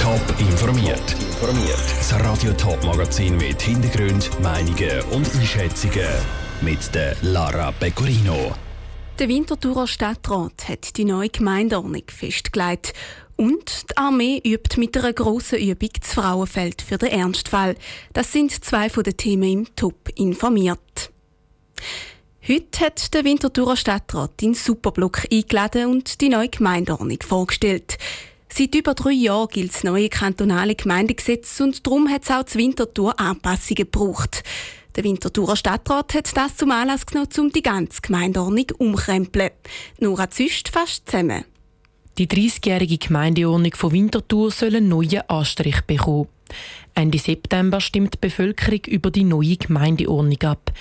Top informiert. Das Radio Top Magazin mit Hintergrund, Meinungen und Einschätzungen mit der Lara Pecorino. Der Winterthurer Stadtrat hat die neue Gemeindeordnung festgelegt. Und die Armee übt mit einer grossen Übung das Frauenfeld für den Ernstfall. Das sind zwei von den Themen im Top informiert. Heute hat der Winterthurer Stadtrat den Superblock eingeladen und die neue Gemeindeordnung vorgestellt. Seit über drei Jahren gilt das neue kantonale Gemeindegesetz und darum hat es auch das Winterthur Anpassungen gebraucht. Der Winterthurer Stadtrat hat das zum Anlass genommen, um die ganze Gemeindeordnung umkrempeln. Nora Züst fast zusammen. Die 30-jährige Gemeindeordnung von Winterthur soll einen neuen Anstrich bekommen. Ende September stimmt die Bevölkerung über die neue Gemeindeordnung ab.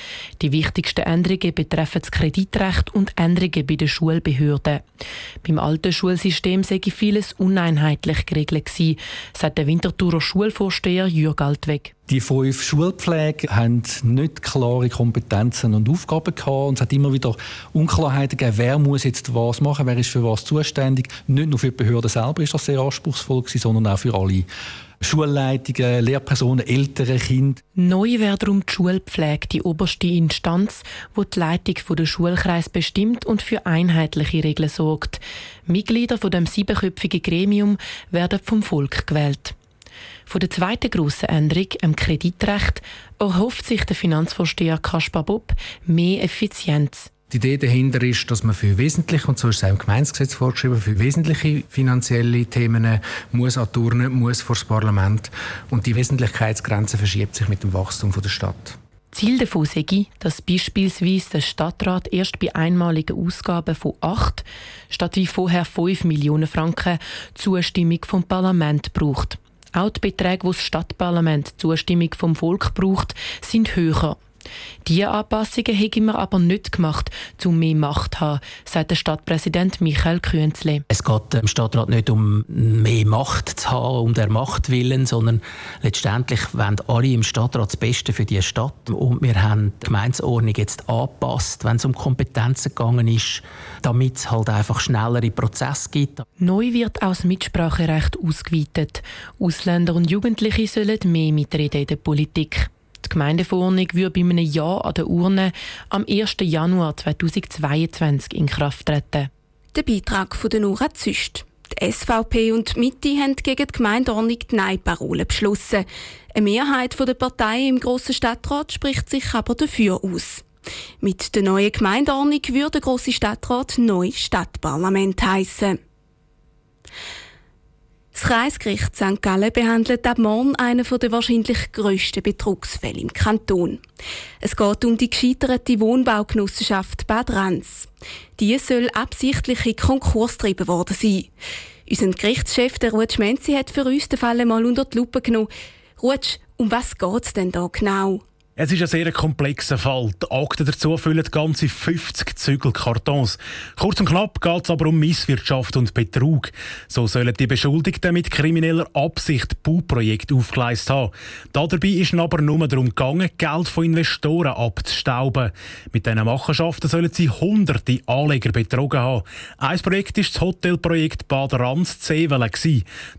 Die wichtigsten Änderungen betreffen das Kreditrecht und Änderungen bei den Schulbehörden. Beim alten Schulsystem sei vieles uneinheitlich geregelt gewesen, sagt der Winterthurer Schulvorsteher Jürg Altweg. Die fünf Schulpflege haben nicht klare Kompetenzen und Aufgaben gehabt und es hat immer wieder Unklarheiten gegeben, wer muss jetzt was machen, wer ist für was zuständig. Nicht nur für die Behörden selber ist das sehr anspruchsvoll gewesen, sondern auch für alle Schulleitungen, Lehrpersonen, ältere Kinder. Neu wäre darum die Schulpflege die oberste Instanz, wo die Leitung der Schulkreis bestimmt und für einheitliche Regeln sorgt. Mitglieder von dem siebenköpfigen Gremium werden vom Volk gewählt. Von der zweiten grossen Änderung, dem Kreditrecht, erhofft sich der Finanzvorsteher Kaspar Bob mehr Effizienz. Die Idee dahinter ist, dass man für wesentliche, und so ist es auch im Gemeindegesetz vorgeschrieben, für wesentliche finanzielle Themen muss an Turnen, muss vor das Parlament. Und die Wesentlichkeitsgrenze verschiebt sich mit dem Wachstum der Stadt. Ziel davon sei, dass beispielsweise der Stadtrat erst bei einmaligen Ausgaben von 8 statt wie vorher 5 Millionen Franken Zustimmung vom Parlament braucht. Auch die Beträge, die das Stadtparlament Zustimmung vom Volk braucht, sind höher. Diese Anpassungen haben wir aber nicht gemacht, um mehr Macht zu haben, sagt der Stadtpräsident Michael Künzle. Es geht im Stadtrat nicht um mehr Macht zu haben, um der Macht willen, sondern letztendlich wollen alle im Stadtrat das Beste für die Stadt. Und wir haben die Gemeindeordnung jetzt angepasst, wenn es um Kompetenzen gegangen ist, damit es halt einfach schnellere Prozesse gibt. Neu wird auch das Mitspracherecht ausgeweitet. Ausländer und Jugendliche sollen mehr mitreden in der Politik. Die Gemeindeverordnung würde bei einem Ja an der Urne am 1. Januar 2022 in Kraft treten. Der Beitrag von der Nora Züst. Die SVP und die Mitte haben gegen die Gemeindeordnung die Nein-Parole beschlossen. Eine Mehrheit der Parteien im Grossen Stadtrat spricht sich aber dafür aus. Mit der neuen Gemeindeordnung würde der Grosse Stadtrat neu Stadtparlament heißen. Das Kreisgericht St. Gallen behandelt ab morgen einen der wahrscheinlich grössten Betrugsfälle im Kanton. Es geht um die gescheiterte Wohnbaugenossenschaft Bad Ranz. Die soll absichtlich in Konkurs getrieben worden sein. Unser Gerichtschef, der Rutsch Menzi, hat für uns den Fall mal unter die Lupe genommen. Rutsch, um was geht es denn da genau? Es ist ein sehr komplexer Fall. Die Akten dazu füllen ganze 50 Zügelkartons. Kurz und knapp geht es aber um Misswirtschaft und Betrug. So sollen die Beschuldigten mit krimineller Absicht Bauprojekte aufgeleistet haben. Dabei ist es aber nur darum gegangen, Geld von Investoren abzustauben. Mit diesen Machenschaften sollen sie hunderte Anleger betrogen haben. Ein Projekt war das Hotelprojekt Bad Ranz Zevelen.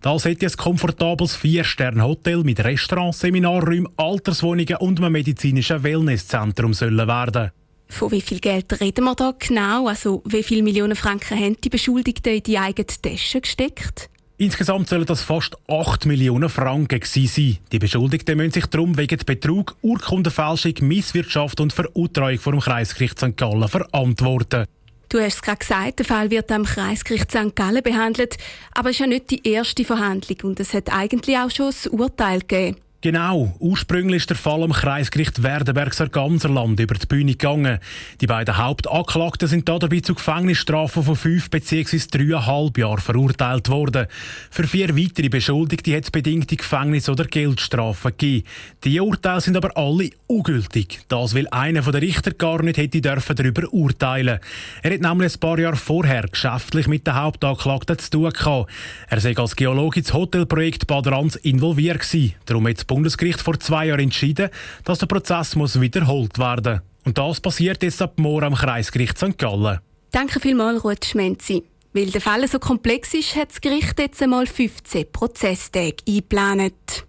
Das hätte ein komfortables Vier-Sterne-Hotel mit Restaurants, Seminarräumen, Alterswohnungen und einem medizinischen Wellnesszentrum sollen werden. Von wie viel Geld reden wir da genau? Also wie viele Millionen Franken haben die Beschuldigten in die eigene Tasche gesteckt? Insgesamt sollen das fast 8 Millionen Franken sein. Die Beschuldigten müssen sich darum wegen Betrug, Urkundenfälschung, Misswirtschaft und Verurteilung vor dem Kreisgericht St. Gallen verantworten. Du hast es gerade gesagt, der Fall wird am Kreisgericht St. Gallen behandelt, aber es ist ja nicht die erste Verhandlung und es hat eigentlich auch schon ein Urteil gegeben. Genau, ursprünglich ist der Fall am Kreisgericht Werdenbergser Ganserland über die Bühne gegangen. Die beiden Hauptanklagten sind dabei zu Gefängnisstrafen von fünf bzw. dreieinhalb Jahren verurteilt worden. Für vier weitere Beschuldigte hat es bedingte Gefängnis- oder Geldstrafen gegeben. Die Urteile sind aber alle ungültig. Das, weil einer der Richter gar nicht hätte dürfen darüber urteilen. Er hat nämlich ein paar Jahre vorher geschäftlich mit den Hauptanklagten zu tun gehabt. Er sei als Geologe ins Hotelprojekt Bad Ranz involviert gewesen. Darum hat Bundesgericht vor zwei Jahren entschieden, dass der Prozess muss wiederholt werden Und das passiert jetzt ab morgen am Kreisgericht St. Gallen. Danke vielmals, Ruth Schmenzi. Weil der Fall so komplex ist, hat das Gericht jetzt einmal 15 Prozesstage eingeplant.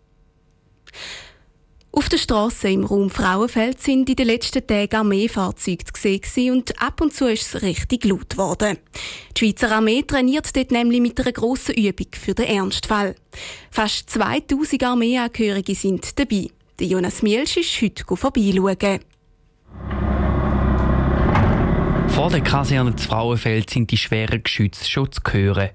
Der Straße im Raum Frauenfeld sind in den letzten Tagen Armeefahrzeuge zu und ab und zu ist es richtig laut geworden. Die Schweizer Armee trainiert dort nämlich mit einer grossen Übung für den Ernstfall. Fast 2000 Armeeangehörige sind dabei. Jonas Mielsch ist heute vorbeischauen. Vor der Kaserne zu Frauenfeld sind die schweren Geschütze schon zu hören.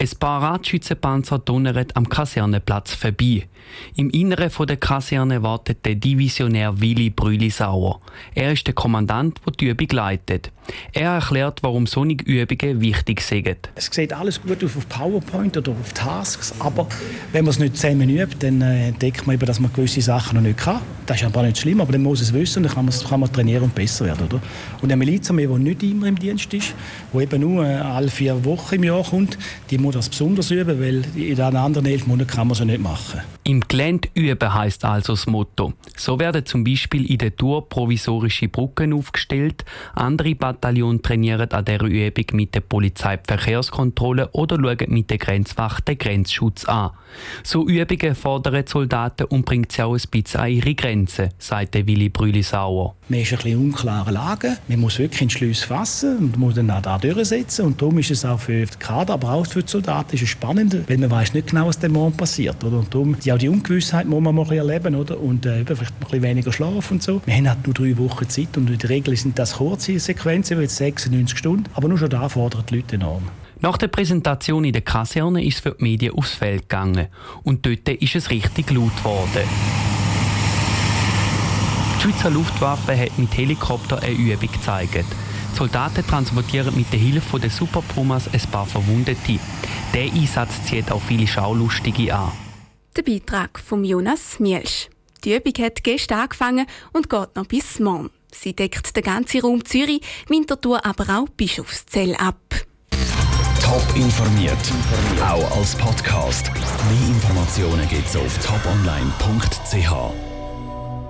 Ein paar Radschützenpanzer donnern am Kasernenplatz vorbei. Im Inneren der Kaserne wartet der Divisionär Willi Brüli-Sauer. Er ist der Kommandant, der die Übung leitet. Er erklärt, warum solche Übungen wichtig sind. Es sieht alles gut auf PowerPoint oder auf Tasks, aber wenn man es nicht zusammen übt, dann äh, entdeckt man eben, dass man gewisse Sachen noch nicht kann. Das ist aber nicht schlimm, aber dann muss es wissen, dann kann man, kann man trainieren und besser werden. Oder? Und eine Milizarmee, die nicht immer im Dienst ist, die eben nur äh, alle vier Wochen im Jahr kommt, die muss das besonders üben, weil in den anderen elf Monaten kann man es nicht machen. Im Gelände üben heisst also das Motto. So werden zum Beispiel in der Tour provisorische Brücken aufgestellt, andere Bataillon trainieren an dieser Übung mit der Polizei die Verkehrskontrolle oder schauen mit der Grenzwacht den Grenzschutz an. So Übungen fordern die Soldaten und bringt sie auch ein bisschen an ihre Grenzen, sagt Willi Brüli-Sauer. Man ist ein bisschen unklare Lage. Man muss wirklich Entschluss fassen und muss dann auch da durchsetzen. Und darum ist es auch für die Kader, aber auch für die Soldaten ist es spannend, weil man weiß nicht genau, was dem Morgen passiert. Oder? Und darum ja, die Ungewissheit muss man mal erleben oder? und äh, vielleicht ein bisschen weniger Schlaf und so. Wir haben halt nur drei Wochen Zeit und in der Regel sind das kurze Sequenzen, wie 96 Stunden. Aber nur schon da fordern die Leute enorm. Nach der Präsentation in der Kaserne ist es für die Medien aufs Feld gegangen. Und dort ist es richtig laut geworden. Die Schweizer Luftwaffe hat mit Helikopter eine Übung gezeigt. Die Soldaten transportieren mit der Hilfe der Super Pumas ein paar Verwundete. Der Einsatz zieht auch viele Schaulustige an. Der Beitrag von Jonas Mielsch. Die Übung hat gestern angefangen und geht noch bis morgen. Sie deckt den ganzen Raum Zürich, Winterthur aber auch Bischofszell ab. Top informiert, auch als Podcast. Mehr Informationen gibt es auf toponline.ch.